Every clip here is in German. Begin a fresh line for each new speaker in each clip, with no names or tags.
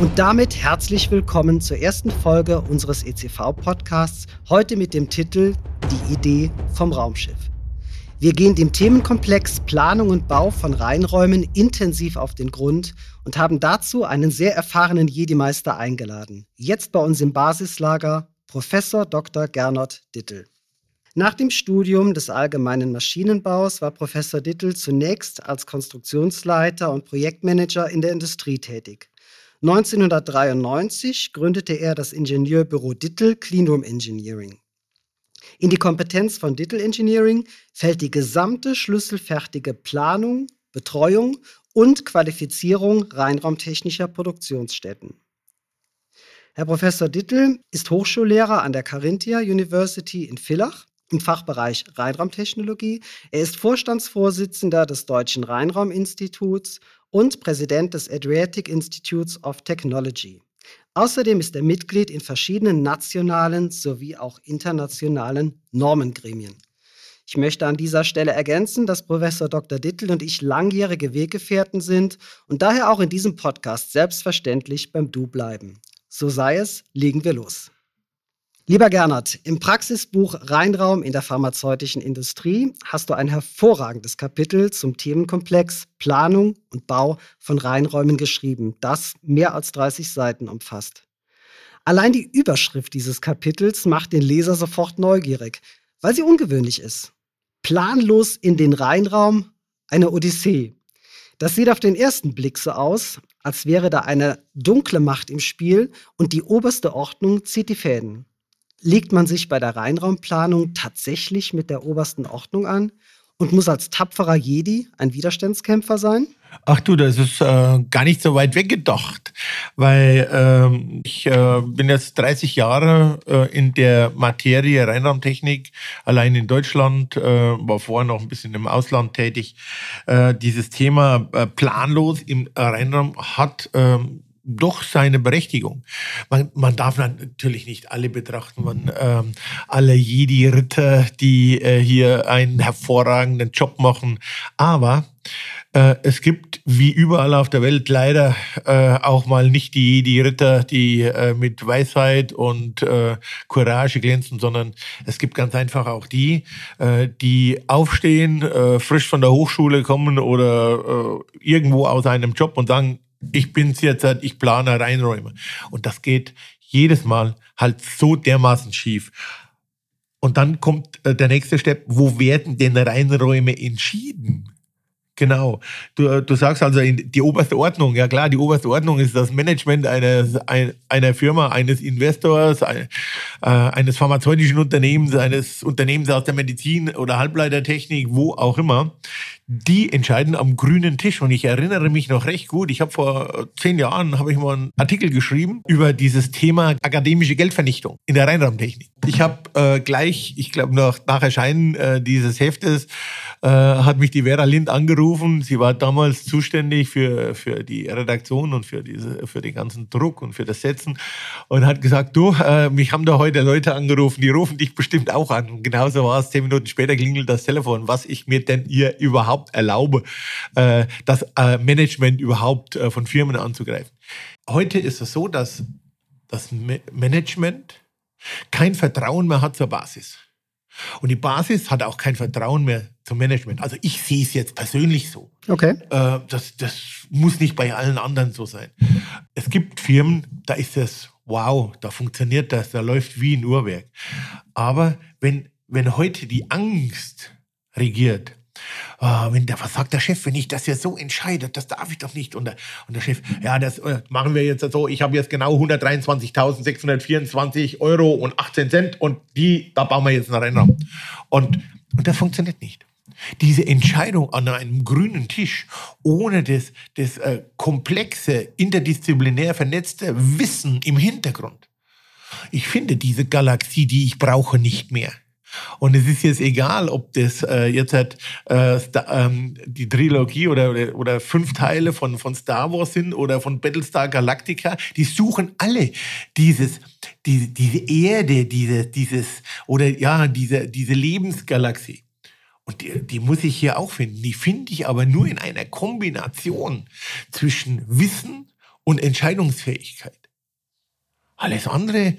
Und damit herzlich willkommen zur ersten Folge unseres ECV-Podcasts, heute mit dem Titel Die Idee vom Raumschiff. Wir gehen dem Themenkomplex Planung und Bau von Reinräumen intensiv auf den Grund und haben dazu einen sehr erfahrenen Jedi-Meister eingeladen. Jetzt bei uns im Basislager Professor Dr. Gernot Dittel. Nach dem Studium des allgemeinen Maschinenbaus war Professor Dittel zunächst als Konstruktionsleiter und Projektmanager in der Industrie tätig. 1993 gründete er das Ingenieurbüro Dittel Cleanroom Engineering. In die Kompetenz von Dittel Engineering fällt die gesamte schlüsselfertige Planung, Betreuung und Qualifizierung reinraumtechnischer Produktionsstätten. Herr Professor Dittel ist Hochschullehrer an der Carinthia University in Villach im Fachbereich Reinraumtechnologie. Er ist Vorstandsvorsitzender des Deutschen Reinrauminstituts und Präsident des Adriatic Institutes of Technology. Außerdem ist er Mitglied in verschiedenen nationalen sowie auch internationalen Normengremien. Ich möchte an dieser Stelle ergänzen, dass Professor Dr. Dittel und ich langjährige Weggefährten sind und daher auch in diesem Podcast selbstverständlich beim Du bleiben. So sei es, legen wir los. Lieber Gernot, im Praxisbuch Reinraum in der pharmazeutischen Industrie hast du ein hervorragendes Kapitel zum Themenkomplex Planung und Bau von Reinräumen geschrieben, das mehr als 30 Seiten umfasst. Allein die Überschrift dieses Kapitels macht den Leser sofort neugierig, weil sie ungewöhnlich ist. Planlos in den Reinraum, eine Odyssee. Das sieht auf den ersten Blick so aus, als wäre da eine dunkle Macht im Spiel und die oberste Ordnung zieht die Fäden legt man sich bei der Reinraumplanung tatsächlich mit der obersten Ordnung an und muss als tapferer Jedi ein Widerstandskämpfer sein?
Ach du, das ist äh, gar nicht so weit weggedacht, weil ähm, ich äh, bin jetzt 30 Jahre äh, in der Materie Reinraumtechnik, allein in Deutschland, äh, war vorher noch ein bisschen im Ausland tätig. Äh, dieses Thema äh, planlos im Reinraum hat ähm, doch seine Berechtigung. Man, man darf natürlich nicht alle betrachten, man, ähm, alle Jedi-Ritter, die äh, hier einen hervorragenden Job machen. Aber äh, es gibt wie überall auf der Welt leider äh, auch mal nicht die Jedi-Ritter, die äh, mit Weisheit und äh, Courage glänzen, sondern es gibt ganz einfach auch die, äh, die aufstehen, äh, frisch von der Hochschule kommen oder äh, irgendwo aus einem Job und sagen, ich bin's jetzt, ich plane Reinräume. Und das geht jedes Mal halt so dermaßen schief. Und dann kommt äh, der nächste Step, wo werden denn Reinräume entschieden? Genau. Du, äh, du sagst also die oberste Ordnung. Ja klar, die oberste Ordnung ist das Management eines, einer Firma, eines Investors, äh, eines pharmazeutischen Unternehmens, eines Unternehmens aus der Medizin oder Halbleitertechnik, wo auch immer die entscheiden am grünen Tisch. Und ich erinnere mich noch recht gut, ich habe vor zehn Jahren habe ich mal einen Artikel geschrieben über dieses Thema akademische Geldvernichtung in der Reinraumtechnik. Ich habe äh, gleich, ich glaube nach, nach Erscheinen äh, dieses Heftes äh, hat mich die Vera Lind angerufen. Sie war damals zuständig für, für die Redaktion und für, diese, für den ganzen Druck und für das Setzen und hat gesagt, du, äh, mich haben da heute Leute angerufen, die rufen dich bestimmt auch an. Und genauso war es. Zehn Minuten später klingelt das Telefon, was ich mir denn ihr überhaupt erlaube, äh, das äh, Management überhaupt äh, von Firmen anzugreifen. Heute ist es so, dass das Management kein Vertrauen mehr hat zur Basis. Und die Basis hat auch kein Vertrauen mehr zum Management. Also ich sehe es jetzt persönlich so.
Okay.
Äh, das, das muss nicht bei allen anderen so sein. Es gibt Firmen, da ist es, wow, da funktioniert das, da läuft wie ein Uhrwerk. Aber wenn, wenn heute die Angst regiert, oh, wenn der, was sagt der Chef, wenn ich das jetzt so entscheide, das darf ich doch nicht. Und der, und der Chef, ja, das äh, machen wir jetzt so, ich habe jetzt genau 123.624 Euro und 18 Cent und die, da bauen wir jetzt einen Rennraum. Und, und das funktioniert nicht. Diese Entscheidung an einem grünen Tisch ohne das, das äh, komplexe, interdisziplinär vernetzte Wissen im Hintergrund. Ich finde diese Galaxie, die ich brauche, nicht mehr. Und es ist jetzt egal, ob das äh, jetzt halt, äh, ähm, die Trilogie oder, oder, oder fünf Teile von, von Star Wars sind oder von Battlestar Galactica. Die suchen alle dieses, die, diese Erde, diese, dieses, oder ja, diese, diese Lebensgalaxie. Und die, die muss ich hier auch finden. Die finde ich aber nur in einer Kombination zwischen Wissen und Entscheidungsfähigkeit. Alles andere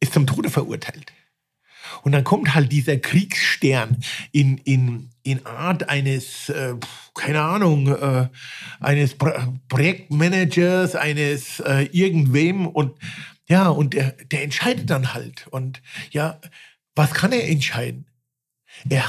ist zum Tode verurteilt. Und dann kommt halt dieser Kriegsstern in, in, in Art eines, äh, keine Ahnung, äh, eines Pro Projektmanagers, eines äh, irgendwem und ja, und der, der entscheidet dann halt. Und ja, was kann er entscheiden? Er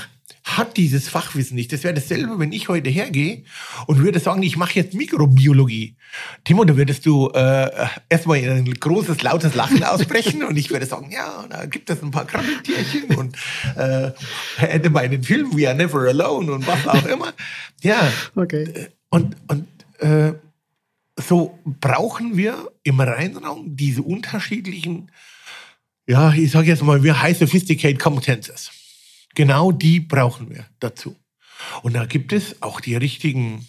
hat dieses Fachwissen nicht. Das wäre dasselbe, wenn ich heute hergehe und würde sagen, ich mache jetzt Mikrobiologie. Timo, da würdest du äh, erstmal in ein großes, lautes Lachen ausbrechen und ich würde sagen, ja, da gibt es ein paar Krabbeltierchen und äh, hätte meinen Film We Are Never Alone und was auch immer. Ja,
okay.
und, und äh, so brauchen wir im Reinraum diese unterschiedlichen, ja, ich sage jetzt mal, wir High Sophisticated Competences. Genau die brauchen wir dazu. Und da gibt es auch die richtigen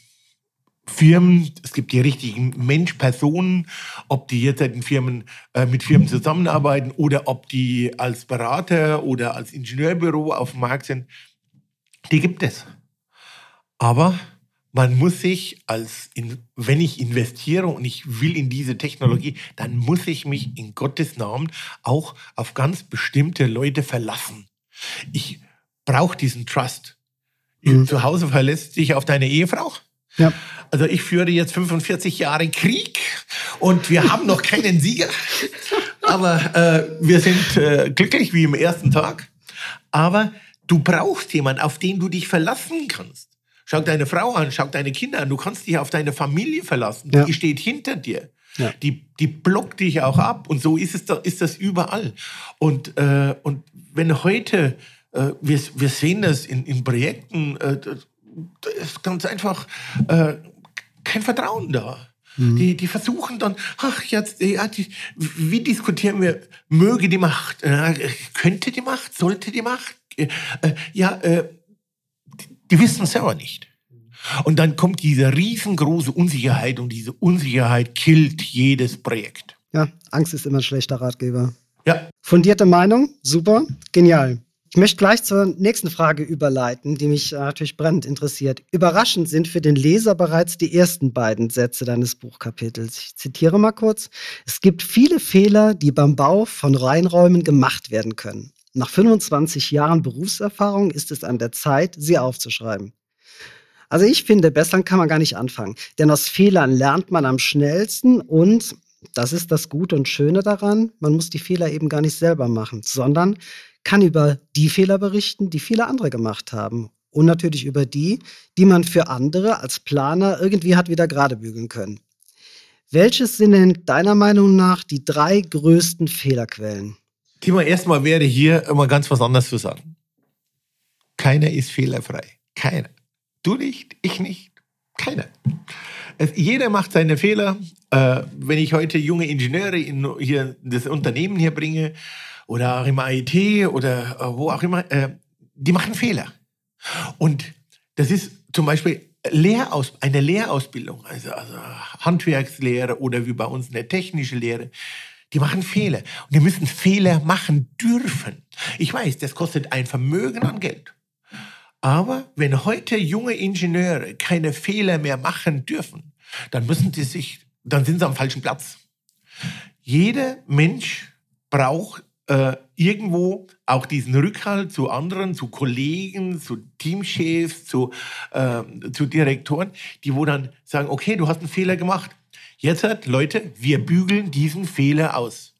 Firmen, es gibt die richtigen Mensch-Personen, ob die jetzt in Firmen, äh, mit Firmen zusammenarbeiten oder ob die als Berater oder als Ingenieurbüro auf dem Markt sind, die gibt es. Aber man muss sich als, in, wenn ich investiere und ich will in diese Technologie, dann muss ich mich in Gottes Namen auch auf ganz bestimmte Leute verlassen. Ich braucht diesen Trust. Mhm. Zu Hause verlässt dich auf deine Ehefrau.
Ja.
Also ich führe jetzt 45 Jahre Krieg und wir haben noch keinen Sieger. Aber äh, wir sind äh, glücklich wie im ersten Tag. Aber du brauchst jemanden, auf den du dich verlassen kannst. Schau deine Frau an, schau deine Kinder an. Du kannst dich auf deine Familie verlassen. Ja. Die steht hinter dir. Ja. Die, die blockt dich auch ab. Und so ist, es da, ist das überall. Und, äh, und wenn heute äh, wir, wir sehen das in, in Projekten, äh, da ist ganz einfach äh, kein Vertrauen da. Mhm. Die, die versuchen dann, ach, jetzt, ja, die, wie diskutieren wir, möge die Macht, äh, könnte die Macht, sollte die Macht, äh, ja, äh, die, die wissen es selber nicht. Und dann kommt diese riesengroße Unsicherheit und diese Unsicherheit killt jedes Projekt.
Ja, Angst ist immer ein schlechter Ratgeber.
Ja.
Fundierte Meinung, super, genial. Ich möchte gleich zur nächsten Frage überleiten, die mich äh, natürlich brennend interessiert. Überraschend sind für den Leser bereits die ersten beiden Sätze deines Buchkapitels. Ich zitiere mal kurz. Es gibt viele Fehler, die beim Bau von Reinräumen gemacht werden können. Nach 25 Jahren Berufserfahrung ist es an der Zeit, sie aufzuschreiben. Also ich finde, besser kann man gar nicht anfangen. Denn aus Fehlern lernt man am schnellsten und das ist das Gute und Schöne daran, man muss die Fehler eben gar nicht selber machen, sondern kann über die Fehler berichten, die viele andere gemacht haben. Und natürlich über die, die man für andere als Planer irgendwie hat wieder gerade bügeln können. Welches sind denn deiner Meinung nach die drei größten Fehlerquellen?
Timo, erstmal wäre hier immer ganz was anderes zu sagen. Keiner ist fehlerfrei. Keiner. Du nicht, ich nicht, keiner. Jeder macht seine Fehler. Äh, wenn ich heute junge Ingenieure in hier das Unternehmen hier bringe, oder auch im IT oder äh, wo auch immer, äh, die machen Fehler. Und das ist zum Beispiel Lehraus eine Lehrausbildung, also, also Handwerkslehre oder wie bei uns eine technische Lehre. Die machen Fehler. Und die müssen Fehler machen dürfen. Ich weiß, das kostet ein Vermögen an Geld. Aber wenn heute junge Ingenieure keine Fehler mehr machen dürfen, dann müssen sie sich, dann sind sie am falschen Platz. Jeder Mensch braucht äh, irgendwo auch diesen Rückhalt zu anderen, zu Kollegen, zu Teamchefs, zu, äh, zu Direktoren, die wo dann sagen, okay, du hast einen Fehler gemacht. Jetzt hat, Leute, wir bügeln diesen Fehler aus.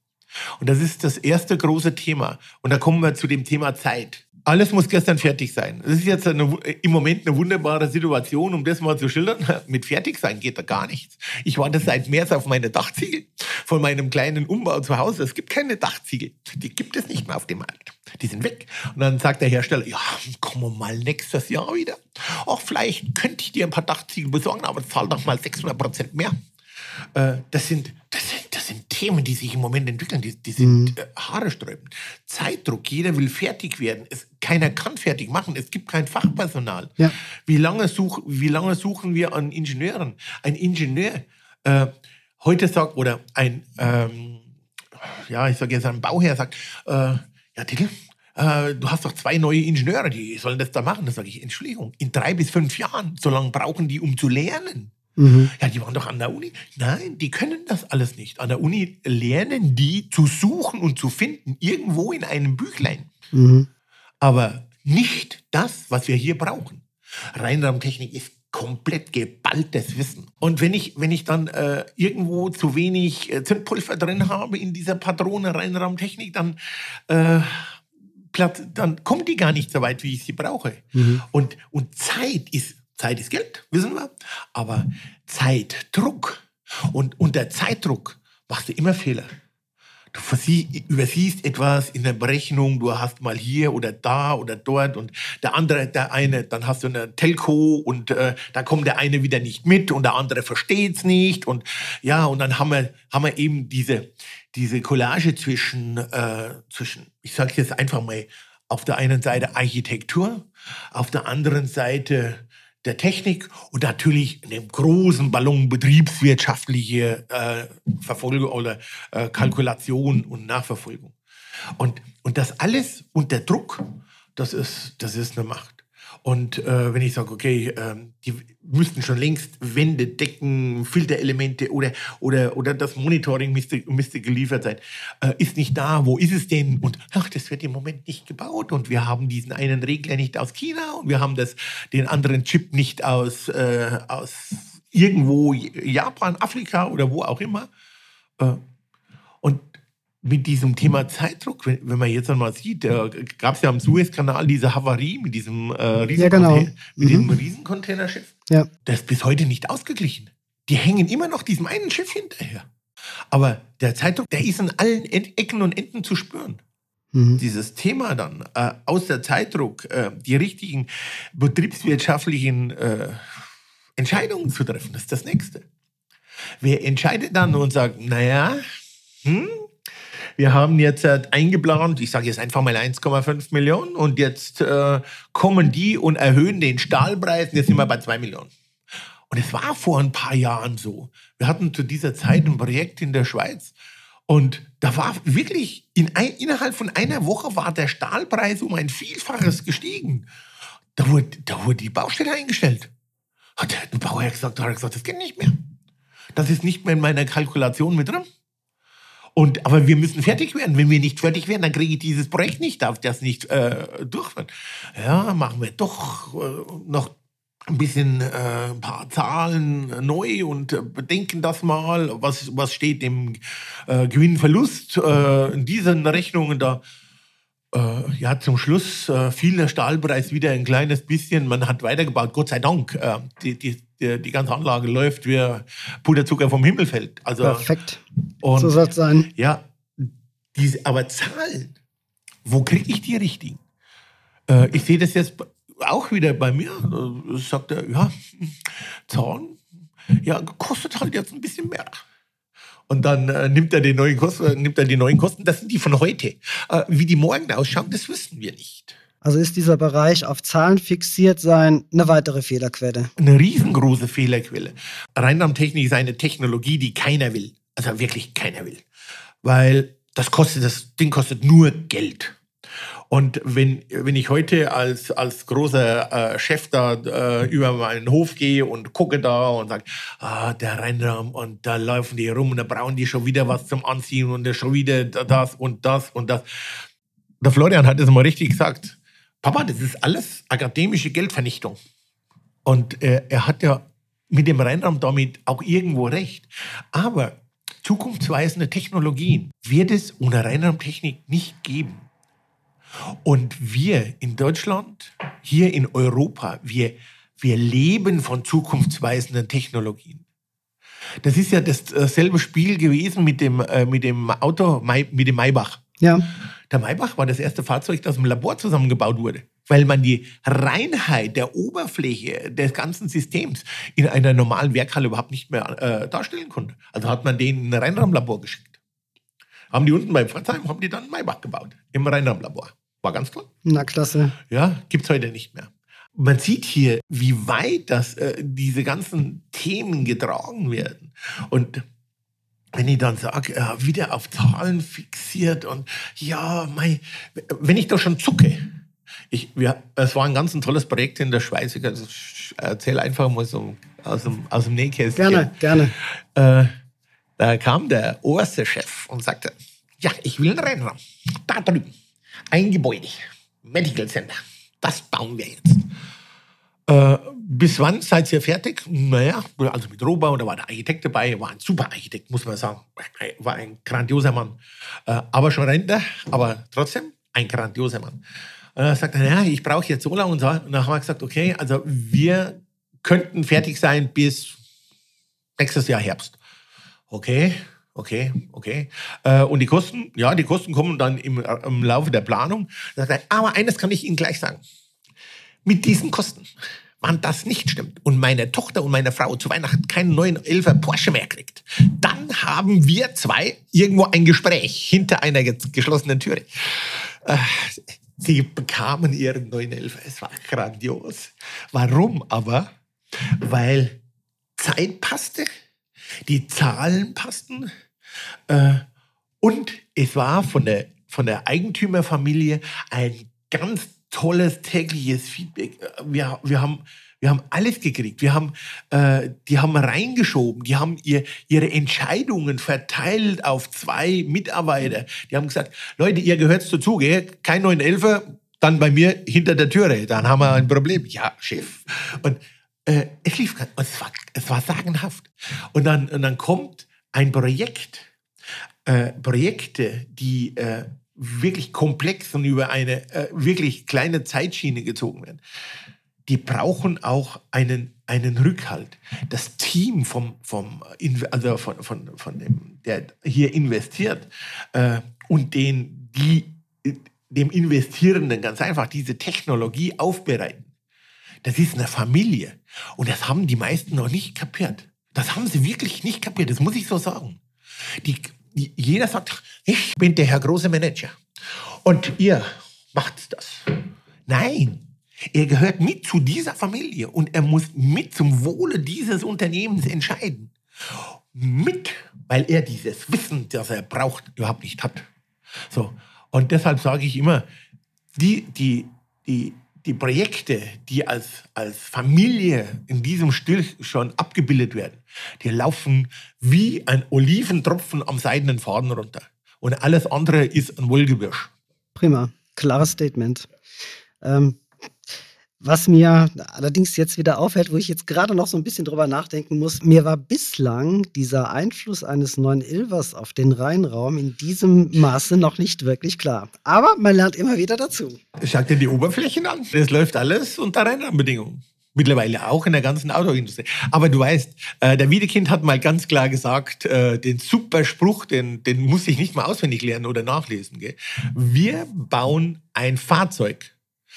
Und das ist das erste große Thema. Und da kommen wir zu dem Thema Zeit alles muss gestern fertig sein. Das ist jetzt eine, im Moment eine wunderbare Situation, um das mal zu schildern. Mit fertig sein geht da gar nichts. Ich warte seit März auf meine Dachziegel von meinem kleinen Umbau zu Hause. Es gibt keine Dachziegel. Die gibt es nicht mehr auf dem Markt. Die sind weg. Und dann sagt der Hersteller, ja, kommen wir mal nächstes Jahr wieder. Ach, vielleicht könnte ich dir ein paar Dachziegel besorgen, aber zahl doch mal 600 Prozent mehr. Äh, das sind, das sind, das sind Themen, die sich im Moment entwickeln, die, die sind mhm. Äh, Haare sträubend. Zeitdruck, jeder will fertig werden. Es, keiner kann fertig machen, es gibt kein Fachpersonal. Ja. Wie, lange such, wie lange suchen wir an Ingenieuren? Ein Ingenieur äh, heute sagt, oder ein, ähm, ja, ich sage jetzt ein Bauherr sagt, äh, ja, Titel, äh, du hast doch zwei neue Ingenieure, die sollen das da machen. Da sage ich, Entschuldigung, in drei bis fünf Jahren, so lange brauchen die, um zu lernen. Mhm. Ja, die waren doch an der Uni. Nein, die können das alles nicht. An der Uni lernen die zu suchen und zu finden, irgendwo in einem Büchlein. Mhm. Aber nicht das, was wir hier brauchen. Reinraumtechnik ist komplett geballtes Wissen. Und wenn ich, wenn ich dann äh, irgendwo zu wenig äh, Zündpulver drin habe in dieser Patrone Reinraumtechnik, dann, äh, dann kommt die gar nicht so weit, wie ich sie brauche. Mhm. Und, und Zeit ist Zeit ist Geld, wissen wir. Aber Zeitdruck. Und unter Zeitdruck machst du immer Fehler. Du übersiehst etwas in der Berechnung, du hast mal hier oder da oder dort und der andere, der eine, dann hast du eine Telco und äh, da kommt der eine wieder nicht mit und der andere versteht's nicht und ja, und dann haben wir, haben wir eben diese, diese Collage zwischen, äh, zwischen, ich sage jetzt einfach mal, auf der einen Seite Architektur, auf der anderen Seite der Technik und natürlich in dem großen Ballon betriebswirtschaftliche äh, Verfolgung oder äh, Kalkulation und Nachverfolgung. Und, und das alles unter Druck, das ist, das ist eine Macht. Und äh, wenn ich sage, okay, äh, die müssten schon längst Wände decken, Filterelemente oder, oder, oder das Monitoring müsste, müsste geliefert sein, äh, ist nicht da, wo ist es denn? Und ach, das wird im Moment nicht gebaut und wir haben diesen einen Regler nicht aus China und wir haben das, den anderen Chip nicht aus, äh, aus irgendwo Japan, Afrika oder wo auch immer. Äh, und mit diesem Thema Zeitdruck, wenn, wenn man jetzt einmal sieht, da gab es ja am Suezkanal diese Havarie mit diesem, äh, Riesen ja, genau. mit mhm. diesem Riesencontainerschiff. Ja. Das ist bis heute nicht ausgeglichen. Die hängen immer noch diesem einen Schiff hinterher. Aber der Zeitdruck, der ist an allen Ecken und Enden zu spüren. Mhm. Dieses Thema dann, äh, aus der Zeitdruck, äh, die richtigen betriebswirtschaftlichen äh, Entscheidungen zu treffen, das ist das Nächste. Wer entscheidet dann und sagt, naja, hm, wir haben jetzt äh, eingeplant, ich sage jetzt einfach mal 1,5 Millionen und jetzt äh, kommen die und erhöhen den Stahlpreis und jetzt sind wir bei 2 Millionen. Und es war vor ein paar Jahren so. Wir hatten zu dieser Zeit ein Projekt in der Schweiz und da war wirklich in ein, innerhalb von einer Woche war der Stahlpreis um ein Vielfaches gestiegen. Da wurde, da wurde die Baustelle eingestellt. Hat der Bauherr gesagt, hat er gesagt, das geht nicht mehr. Das ist nicht mehr in meiner Kalkulation mit drin. Und, aber wir müssen fertig werden. Wenn wir nicht fertig werden, dann kriege ich dieses Projekt nicht, darf das nicht äh, durchführen. Ja, machen wir doch äh, noch ein bisschen äh, ein paar Zahlen neu und äh, bedenken das mal, was, was steht im äh, Gewinnverlust äh, in diesen Rechnungen da. Äh, ja, zum Schluss äh, fiel der Stahlpreis wieder ein kleines bisschen. Man hat weitergebaut, Gott sei Dank. Äh, die, die, die, die, ganze Anlage läuft wie Puderzucker vom Himmel fällt. Also,
Perfekt. Und, so soll es sein.
Ja, diese, aber Zahlen, wo kriege ich die richtigen? Äh, ich sehe das jetzt auch wieder bei mir. Da sagt er, ja, Zahlen, ja, kostet halt jetzt ein bisschen mehr. Und dann äh, nimmt, er die neuen Kosten, nimmt er die neuen Kosten. Das sind die von heute. Äh, wie die morgen ausschauen, das wissen wir nicht.
Also ist dieser Bereich auf Zahlen fixiert sein eine weitere Fehlerquelle?
Eine riesengroße Fehlerquelle. Rheindarmtechnik ist eine Technologie, die keiner will. Also wirklich keiner will. Weil das kostet, das Ding kostet nur Geld. Und wenn, wenn ich heute als, als großer äh, Chef da äh, über meinen Hof gehe und gucke da und sage, ah, der Rennraum und da laufen die rum und da brauchen die schon wieder was zum Anziehen und schon wieder das und das und das. Der Florian hat es mal richtig gesagt. Papa, das ist alles akademische Geldvernichtung. Und äh, er hat ja mit dem Rennraum damit auch irgendwo recht. Aber zukunftsweisende Technologien wird es ohne Rennraumtechnik nicht geben. Und wir in Deutschland, hier in Europa, wir, wir leben von zukunftsweisenden Technologien. Das ist ja dasselbe Spiel gewesen mit dem, äh, mit dem Auto, mit dem Maybach.
Ja.
Der Maybach war das erste Fahrzeug, das im Labor zusammengebaut wurde, weil man die Reinheit der Oberfläche des ganzen Systems in einer normalen Werkhalle überhaupt nicht mehr äh, darstellen konnte. Also hat man denen ein Reinraumlabor geschickt. Haben die unten bei Pforzheim, haben die dann Maybach gebaut, im Reinraumlabor. War ganz toll.
Na, klasse.
Ja, gibt es heute nicht mehr. Man sieht hier, wie weit das, äh, diese ganzen Themen getragen werden. Und wenn ich dann sage, äh, wieder auf Zahlen fixiert und ja, mein, wenn ich da schon zucke, ich, wir, es war ein ganz ein tolles Projekt in der Schweiz. Also ich erzähle einfach mal so aus dem, aus dem Nähkästchen.
Gerne, gerne.
Äh, da kam der oberste Chef und sagte, ja, ich will einen Rennraum. Da drüben ein Gebäude, Medical Center. Das bauen wir jetzt. Äh, bis wann seid ihr fertig? Naja, also mit Rohbau, da war der Architekt dabei, war ein super Architekt, muss man sagen. War ein grandioser Mann. Äh, aber schon Rentner, aber trotzdem ein grandioser Mann. Und dann sagt er, ja, ich brauche jetzt so lange und dann haben wir gesagt, okay, also wir könnten fertig sein bis nächstes Jahr Herbst. Okay, Okay, okay. Äh, und die Kosten, ja, die Kosten kommen dann im, im Laufe der Planung. Aber eines kann ich Ihnen gleich sagen. Mit diesen Kosten, wann das nicht stimmt und meine Tochter und meine Frau zu Weihnachten keinen neuen Elfer Porsche mehr kriegt, dann haben wir zwei irgendwo ein Gespräch hinter einer geschlossenen Türe. Äh, sie bekamen ihren neuen Elfer. Es war grandios. Warum aber? Weil Zeit passte, die Zahlen passten, äh, und es war von der, von der Eigentümerfamilie ein ganz tolles tägliches Feedback. Wir, wir haben wir haben alles gekriegt. Wir haben, äh, die haben reingeschoben. Die haben ihr, ihre Entscheidungen verteilt auf zwei Mitarbeiter. Die haben gesagt, Leute, ihr gehört dazu, gell? kein 911, dann bei mir hinter der Türe. Dann haben wir ein Problem. Ja, Chef. Und äh, es lief, es war, es war sagenhaft. Und dann, und dann kommt ein Projekt, äh, Projekte, die äh, wirklich komplex und über eine äh, wirklich kleine Zeitschiene gezogen werden, die brauchen auch einen, einen Rückhalt. Das Team vom, vom, also von, von, von dem, der hier investiert äh, und den, die, dem Investierenden ganz einfach diese Technologie aufbereiten. Das ist eine Familie. Und das haben die meisten noch nicht kapiert. Das haben sie wirklich nicht kapiert. Das muss ich so sagen. Die, jeder sagt, ich bin der Herr große Manager und ihr macht das. Nein, er gehört mit zu dieser Familie und er muss mit zum Wohle dieses Unternehmens entscheiden. Mit, weil er dieses Wissen, das er braucht, überhaupt nicht hat. So. Und deshalb sage ich immer, die, die, die, die Projekte, die als, als Familie in diesem Stil schon abgebildet werden, die laufen wie ein Oliventropfen am seidenen Faden runter. Und alles andere ist ein Wohlgebirsch.
Prima, klares Statement. Ähm, was mir allerdings jetzt wieder auffällt, wo ich jetzt gerade noch so ein bisschen drüber nachdenken muss, mir war bislang dieser Einfluss eines neuen Ilvers auf den Rheinraum in diesem Maße noch nicht wirklich klar. Aber man lernt immer wieder dazu.
Schau dir die Oberflächen an. Das läuft alles unter Rheinraumbedingungen. Mittlerweile auch in der ganzen Autoindustrie. Aber du weißt, äh, der Wiedekind hat mal ganz klar gesagt, äh, den super Spruch, den, den muss ich nicht mal auswendig lernen oder nachlesen. Gell? Wir bauen ein Fahrzeug,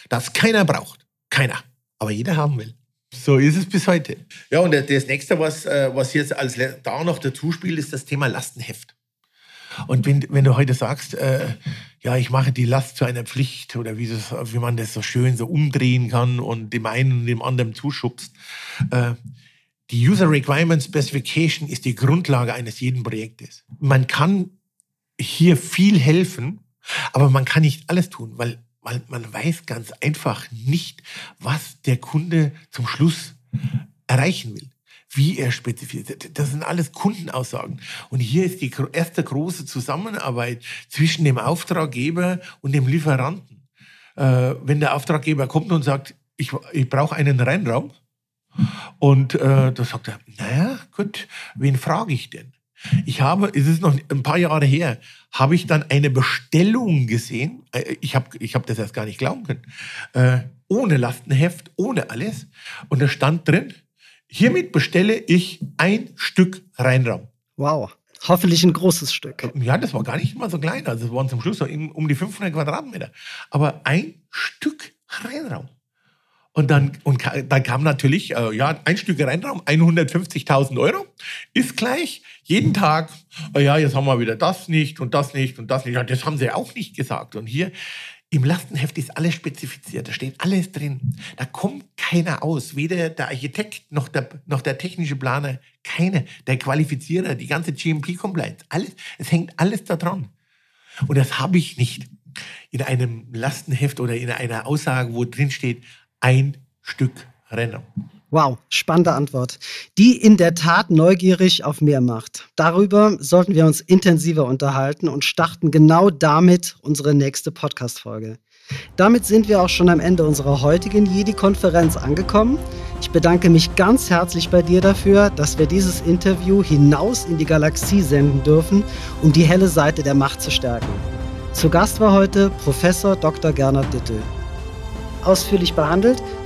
das keiner braucht. Keiner. Aber jeder haben will. So ist es bis heute. Ja, und das nächste, was, äh, was jetzt als da noch dazu spielt, ist das Thema Lastenheft. Und wenn, wenn du heute sagst, äh, ja, ich mache die Last zu einer Pflicht oder wie, das, wie man das so schön so umdrehen kann und dem einen und dem anderen zuschubst. Äh, die User Requirement Specification ist die Grundlage eines jeden Projektes. Man kann hier viel helfen, aber man kann nicht alles tun, weil, weil man weiß ganz einfach nicht, was der Kunde zum Schluss erreichen will wie er spezifiziert. Das sind alles Kundenaussagen. Und hier ist die erste große Zusammenarbeit zwischen dem Auftraggeber und dem Lieferanten. Äh, wenn der Auftraggeber kommt und sagt, ich, ich brauche einen Rennraum, und äh, da sagt er, naja, gut, wen frage ich denn? Ich habe, es ist noch ein paar Jahre her, habe ich dann eine Bestellung gesehen. Äh, ich habe ich hab das erst gar nicht glauben können. Äh, ohne Lastenheft, ohne alles. Und da stand drin, hiermit bestelle ich ein Stück Reinraum.
Wow. Hoffentlich ein großes Stück.
Ja, das war gar nicht mal so klein. Also es waren zum Schluss um die 500 Quadratmeter. Aber ein Stück Reinraum. Und dann, und dann kam natürlich, äh, ja, ein Stück Reinraum, 150.000 Euro, ist gleich jeden Tag, äh, ja, jetzt haben wir wieder das nicht und das nicht und das nicht. Ja, das haben sie auch nicht gesagt. Und hier im Lastenheft ist alles spezifiziert, da steht alles drin. Da kommt keiner aus, weder der Architekt noch der, noch der technische Planer, keiner, der Qualifizierer, die ganze GMP-Compliance, alles, es hängt alles da dran. Und das habe ich nicht in einem Lastenheft oder in einer Aussage, wo drin steht, ein Stück Renner.
Wow, spannende Antwort, die in der Tat neugierig auf mehr macht. Darüber sollten wir uns intensiver unterhalten und starten genau damit unsere nächste Podcast-Folge. Damit sind wir auch schon am Ende unserer heutigen Jedi-Konferenz angekommen. Ich bedanke mich ganz herzlich bei dir dafür, dass wir dieses Interview hinaus in die Galaxie senden dürfen, um die helle Seite der Macht zu stärken. Zu Gast war heute Professor Dr. Gernot Dittel. Ausführlich behandelt